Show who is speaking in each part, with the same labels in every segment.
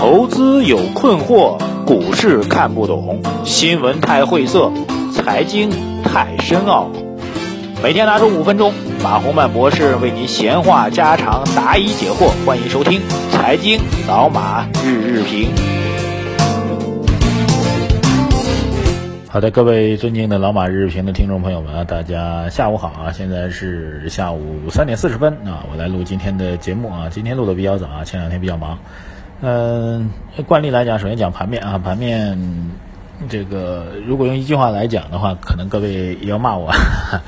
Speaker 1: 投资有困惑，股市看不懂，新闻太晦涩，财经太深奥。每天拿出五分钟，马洪曼博士为您闲话家常，答疑解惑。欢迎收听《财经老马日日评》。好的，各位尊敬的老马日日评的听众朋友们啊，大家下午好啊！现在是下午三点四十分啊，我来录今天的节目啊。今天录的比较早啊，前两天比较忙。嗯，惯例来讲，首先讲盘面啊，盘面这个如果用一句话来讲的话，可能各位也要骂我。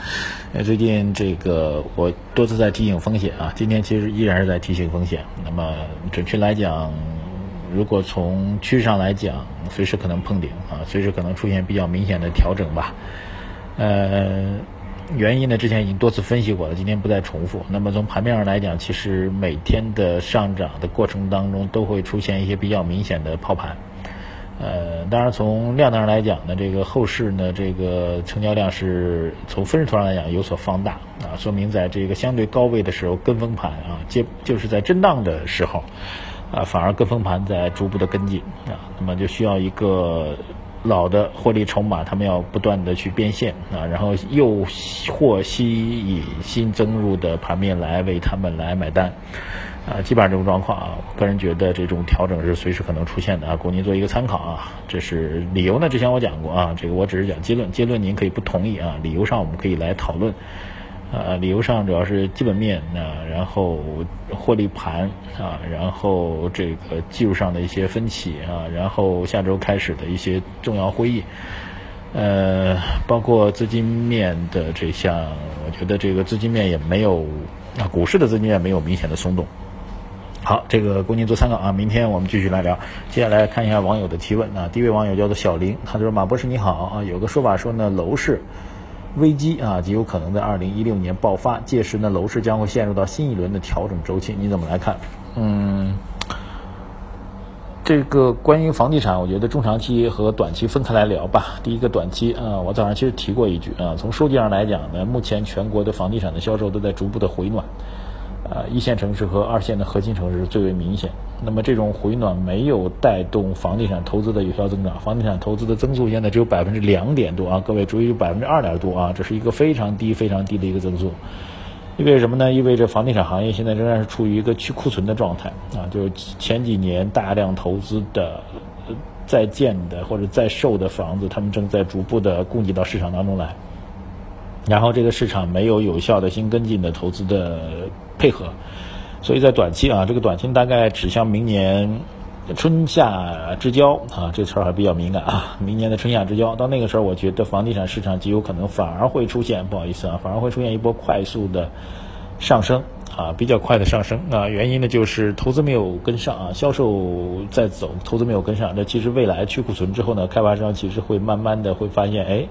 Speaker 1: 最近这个我多次在提醒风险啊，今天其实依然是在提醒风险。那么准确来讲，如果从趋势上来讲，随时可能碰顶啊，随时可能出现比较明显的调整吧。呃。原因呢，之前已经多次分析过了，今天不再重复。那么从盘面上来讲，其实每天的上涨的过程当中，都会出现一些比较明显的抛盘。呃，当然从量能上来讲呢，这个后市呢，这个成交量是从分时图上来讲有所放大啊，说明在这个相对高位的时候跟风盘啊，接就是在震荡的时候啊，反而跟风盘在逐步的跟进啊，那么就需要一个。老的获利筹码，他们要不断的去变现啊，然后又或吸引新增入的盘面来为他们来买单，啊，基本上这种状况啊，我个人觉得这种调整是随时可能出现的啊，供您做一个参考啊。这是理由呢，之前我讲过啊，这个我只是讲结论，结论您可以不同意啊，理由上我们可以来讨论。呃，理由上主要是基本面啊，然后获利盘啊，然后这个技术上的一些分歧啊，然后下周开始的一些重要会议，呃，包括资金面的这项，我觉得这个资金面也没有啊，股市的资金面没有明显的松动。好，这个供您做参考啊，明天我们继续来聊。接下来看一下网友的提问啊，第一位网友叫做小林，他说马博士你好啊，有个说法说呢，楼市。危机啊，极有可能在二零一六年爆发，届时呢，楼市将会陷入到新一轮的调整周期。你怎么来看？嗯，这个关于房地产，我觉得中长期和短期分开来聊吧。第一个短期啊，我早上其实提过一句啊，从数据上来讲呢，目前全国的房地产的销售都在逐步的回暖。呃，一线城市和二线的核心城市最为明显。那么这种回暖没有带动房地产投资的有效增长，房地产投资的增速现在只有百分之两点多啊，各位注意，百分之二点多啊，这是一个非常低、非常低的一个增速。意味什么呢？意味着房地产行业现在仍然是处于一个去库存的状态啊，就是前几年大量投资的在建的或者在售的房子，他们正在逐步的供给到市场当中来。然后这个市场没有有效的新跟进的投资的配合，所以在短期啊，这个短期大概指向明年春夏之交啊，这词儿还比较敏感啊。明年的春夏之交，到那个时候，我觉得房地产市场极有可能反而会出现，不好意思啊，反而会出现一波快速的上升啊，比较快的上升啊。原因呢就是投资没有跟上啊，销售在走，投资没有跟上。这其实未来去库存之后呢，开发商其实会慢慢的会发现，哎。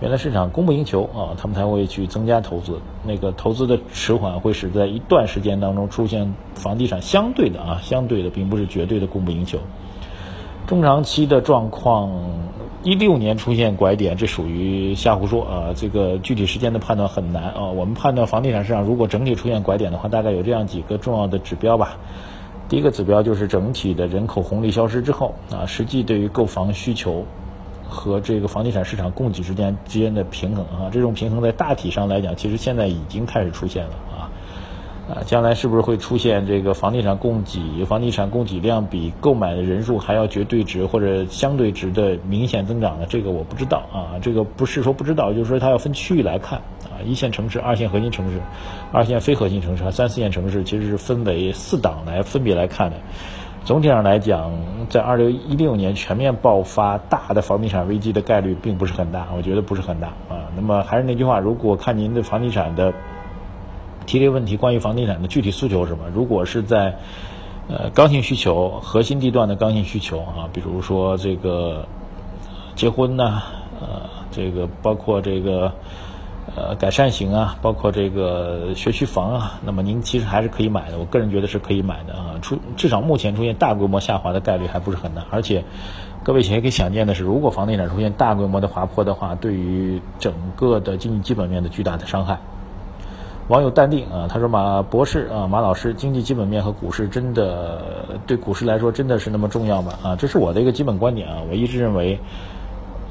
Speaker 1: 原来市场供不应求啊，他们才会去增加投资。那个投资的迟缓会使在一段时间当中出现房地产相对的啊，相对的并不是绝对的供不应求。中长期的状况，一六年出现拐点，这属于瞎胡说啊。这个具体时间的判断很难啊。我们判断房地产市场如果整体出现拐点的话，大概有这样几个重要的指标吧。第一个指标就是整体的人口红利消失之后啊，实际对于购房需求。和这个房地产市场供给之间之间的平衡啊，这种平衡在大体上来讲，其实现在已经开始出现了啊啊，将来是不是会出现这个房地产供给、房地产供给量比购买的人数还要绝对值或者相对值的明显增长呢？这个我不知道啊，这个不是说不知道，就是说它要分区域来看啊，一线城市、二线核心城市、二线非核心城市和三四线城市，其实是分为四档来分别来看的。总体上来讲，在二零一六年全面爆发大的房地产危机的概率并不是很大，我觉得不是很大啊。那么还是那句话，如果看您的房地产的提这个问题，关于房地产的具体诉求是什么？如果是在呃刚性需求、核心地段的刚性需求啊，比如说这个结婚呐，呃，这个包括这个。呃，改善型啊，包括这个学区房啊，那么您其实还是可以买的。我个人觉得是可以买的啊，出至少目前出现大规模下滑的概率还不是很大。而且，各位也可以想见的是，如果房地产出现大规模的滑坡的话，对于整个的经济基本面的巨大的伤害。网友淡定啊，他说马博士啊，马老师，经济基本面和股市真的对股市来说真的是那么重要吗？啊，这是我的一个基本观点啊，我一直认为，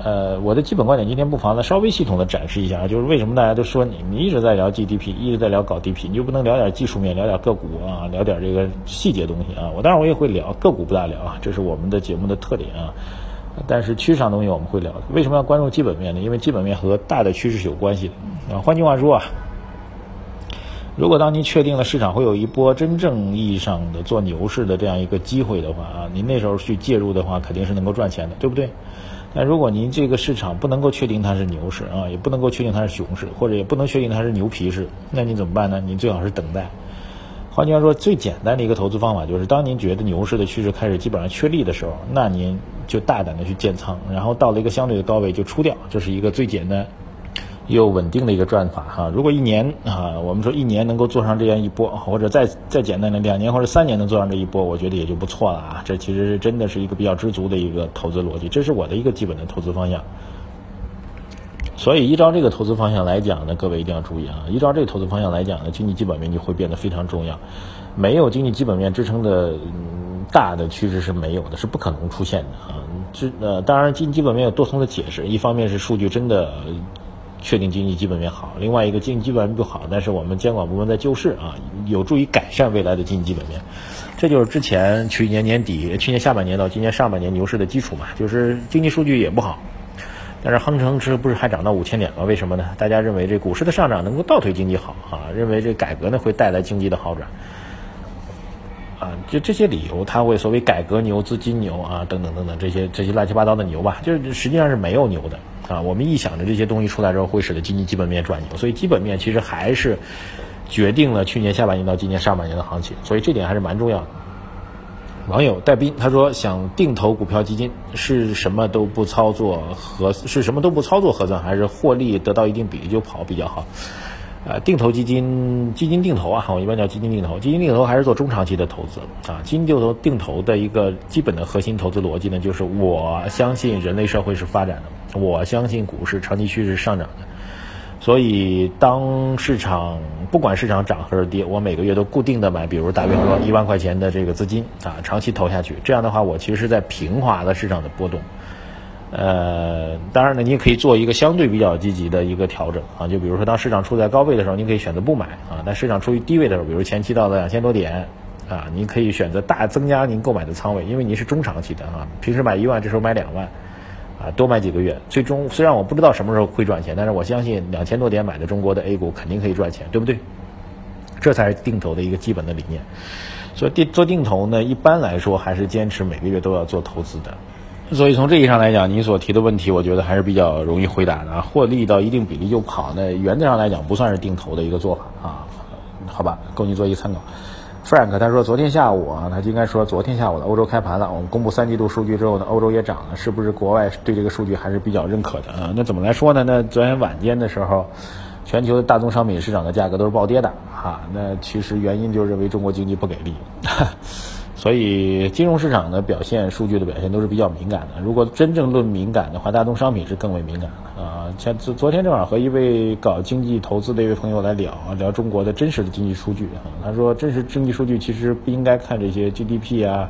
Speaker 1: 呃，我的基本观点今天不妨呢稍微系统的展示一下啊，就是为什么大家都说你你一直在聊 GDP，一直在聊搞 DP，你就不能聊点技术面，聊点个股啊，聊点这个细节东西啊？我当然我也会聊个股不大聊啊，这是我们的节目的特点啊。但是趋势上东西我们会聊，为什么要关注基本面呢？因为基本面和大的趋势是有关系的啊。换句话说啊，如果当您确定了市场会有一波真正意义上的做牛市的这样一个机会的话啊，您那时候去介入的话，肯定是能够赚钱的，对不对？但如果您这个市场不能够确定它是牛市啊，也不能够确定它是熊市，或者也不能确定它是牛皮市，那你怎么办呢？你最好是等待。换句话说，最简单的一个投资方法就是，当您觉得牛市的趋势开始基本上确立的时候，那您就大胆的去建仓，然后到了一个相对的高位就出掉，这是一个最简单又稳定的一个赚法哈。如果一年啊，我们说一年能够做上这样一波，或者再再简单的两年或者三年能做上这一波，我觉得也就不错了啊。这其实是真的是一个比较知足的一个投资逻辑，这是我的一个基本的投资方向。所以依照这个投资方向来讲呢，各位一定要注意啊！依照这个投资方向来讲呢，经济基本面就会变得非常重要。没有经济基本面支撑的大的趋势是没有的，是不可能出现的啊！这呃，当然经济基本面有多重的解释，一方面是数据真的确定经济基本面好，另外一个经济基本面不好，但是我们监管部门在救市啊，有助于改善未来的经济基本面。这就是之前去年年底、去年下半年到今年上半年牛市的基础嘛，就是经济数据也不好。但是恒生指数不是还涨到五千点吗？为什么呢？大家认为这股市的上涨能够倒推经济好啊，认为这改革呢会带来经济的好转啊，就这些理由，它会所谓改革牛、资金牛啊等等等等这些这些乱七八糟的牛吧，就是实际上是没有牛的啊。我们一想着这些东西出来之后会使得经济基本面转牛，所以基本面其实还是决定了去年下半年到今年上半年的行情，所以这点还是蛮重要的。网友戴斌他说：“想定投股票基金是什么都不操作核是什么都不操作核算，还是获利得到一定比例就跑比较好？呃，定投基金基金定投啊，我一般叫基金定投。基金定投还是做中长期的投资啊。基金定投定投的一个基本的核心投资逻辑呢，就是我相信人类社会是发展的，我相信股市长期趋势上涨的。”所以，当市场不管市场涨还是跌，我每个月都固定的买，比如大约说一万块钱的这个资金啊，长期投下去。这样的话，我其实是在平滑了市场的波动。呃，当然呢，你也可以做一个相对比较积极的一个调整啊，就比如说当市场处在高位的时候，你可以选择不买啊；但市场处于低位的时候，比如前期到了两千多点啊，你可以选择大增加您购买的仓位，因为你是中长期的啊，平时买一万，这时候买两万。啊，多买几个月，最终虽然我不知道什么时候会赚钱，但是我相信两千多点买的中国的 A 股肯定可以赚钱，对不对？这才是定投的一个基本的理念。所以定做定投呢，一般来说还是坚持每个月都要做投资的。所以从这意义上来讲，你所提的问题，我觉得还是比较容易回答的。获利到一定比例就跑，那原则上来讲不算是定投的一个做法啊。好吧，供你做一个参考。Frank 他说，昨天下午啊，他应该说昨天下午的欧洲开盘了。我们公布三季度数据之后呢，欧洲也涨了，是不是国外对这个数据还是比较认可的啊？那怎么来说呢？那昨天晚间的时候，全球的大宗商品市场的价格都是暴跌的哈。那其实原因就认为中国经济不给力。所以金融市场的表现、数据的表现都是比较敏感的。如果真正论敏感的话，大宗商品是更为敏感的啊。像昨昨天正好和一位搞经济投资的一位朋友来聊聊中国的真实的经济数据啊。他说，真实经济数据其实不应该看这些 GDP 啊、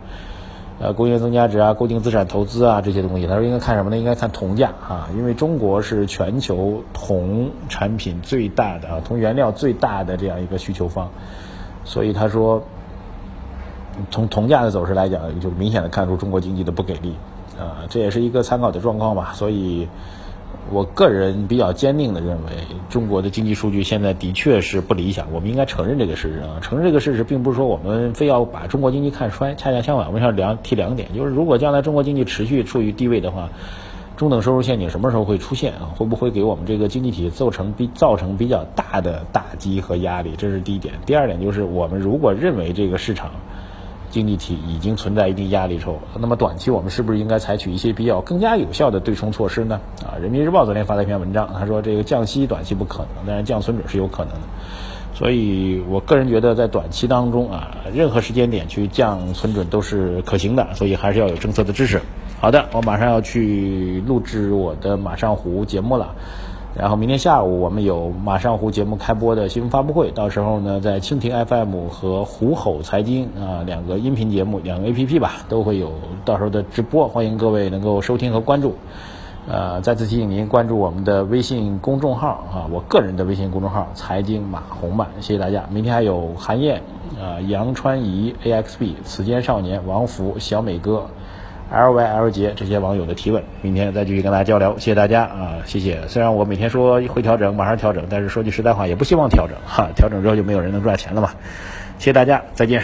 Speaker 1: 呃工业增加值啊、固定资产投资啊这些东西。他说应该看什么呢？应该看铜价啊，因为中国是全球铜产品最大的啊，铜原料最大的这样一个需求方，所以他说。从铜价的走势来讲，就明显的看出中国经济的不给力，啊，这也是一个参考的状况吧。所以，我个人比较坚定的认为，中国的经济数据现在的确是不理想。我们应该承认这个事实啊，承认这个事实，并不是说我们非要把中国经济看衰，恰恰相反，我们要两提两点，就是如果将来中国经济持续处于低位的话，中等收入陷阱什么时候会出现啊？会不会给我们这个经济体造成比造成比较大的打击和压力？这是第一点。第二点就是，我们如果认为这个市场，经济体已经存在一定压力之后，那么短期我们是不是应该采取一些比较更加有效的对冲措施呢？啊，人民日报昨天发了一篇文章，他说这个降息短期不可能，但是降存准是有可能的。所以我个人觉得在短期当中啊，任何时间点去降存准都是可行的，所以还是要有政策的支持。好的，我马上要去录制我的马上湖节目了。然后明天下午我们有马上湖节目开播的新闻发布会，到时候呢，在蜻蜓 FM 和虎吼财经啊两个音频节目、两个 APP 吧，都会有到时候的直播，欢迎各位能够收听和关注。呃，再次提醒您关注我们的微信公众号啊，我个人的微信公众号“财经马红漫”，谢谢大家。明天还有韩燕、啊杨川怡、AXB、此间少年、王福、小美哥。L Y L 杰这些网友的提问，明天再继续跟大家交流，谢谢大家啊，谢谢。虽然我每天说会调整，马上调整，但是说句实在话，也不希望调整哈，调整之后就没有人能赚钱了嘛。谢谢大家，再见。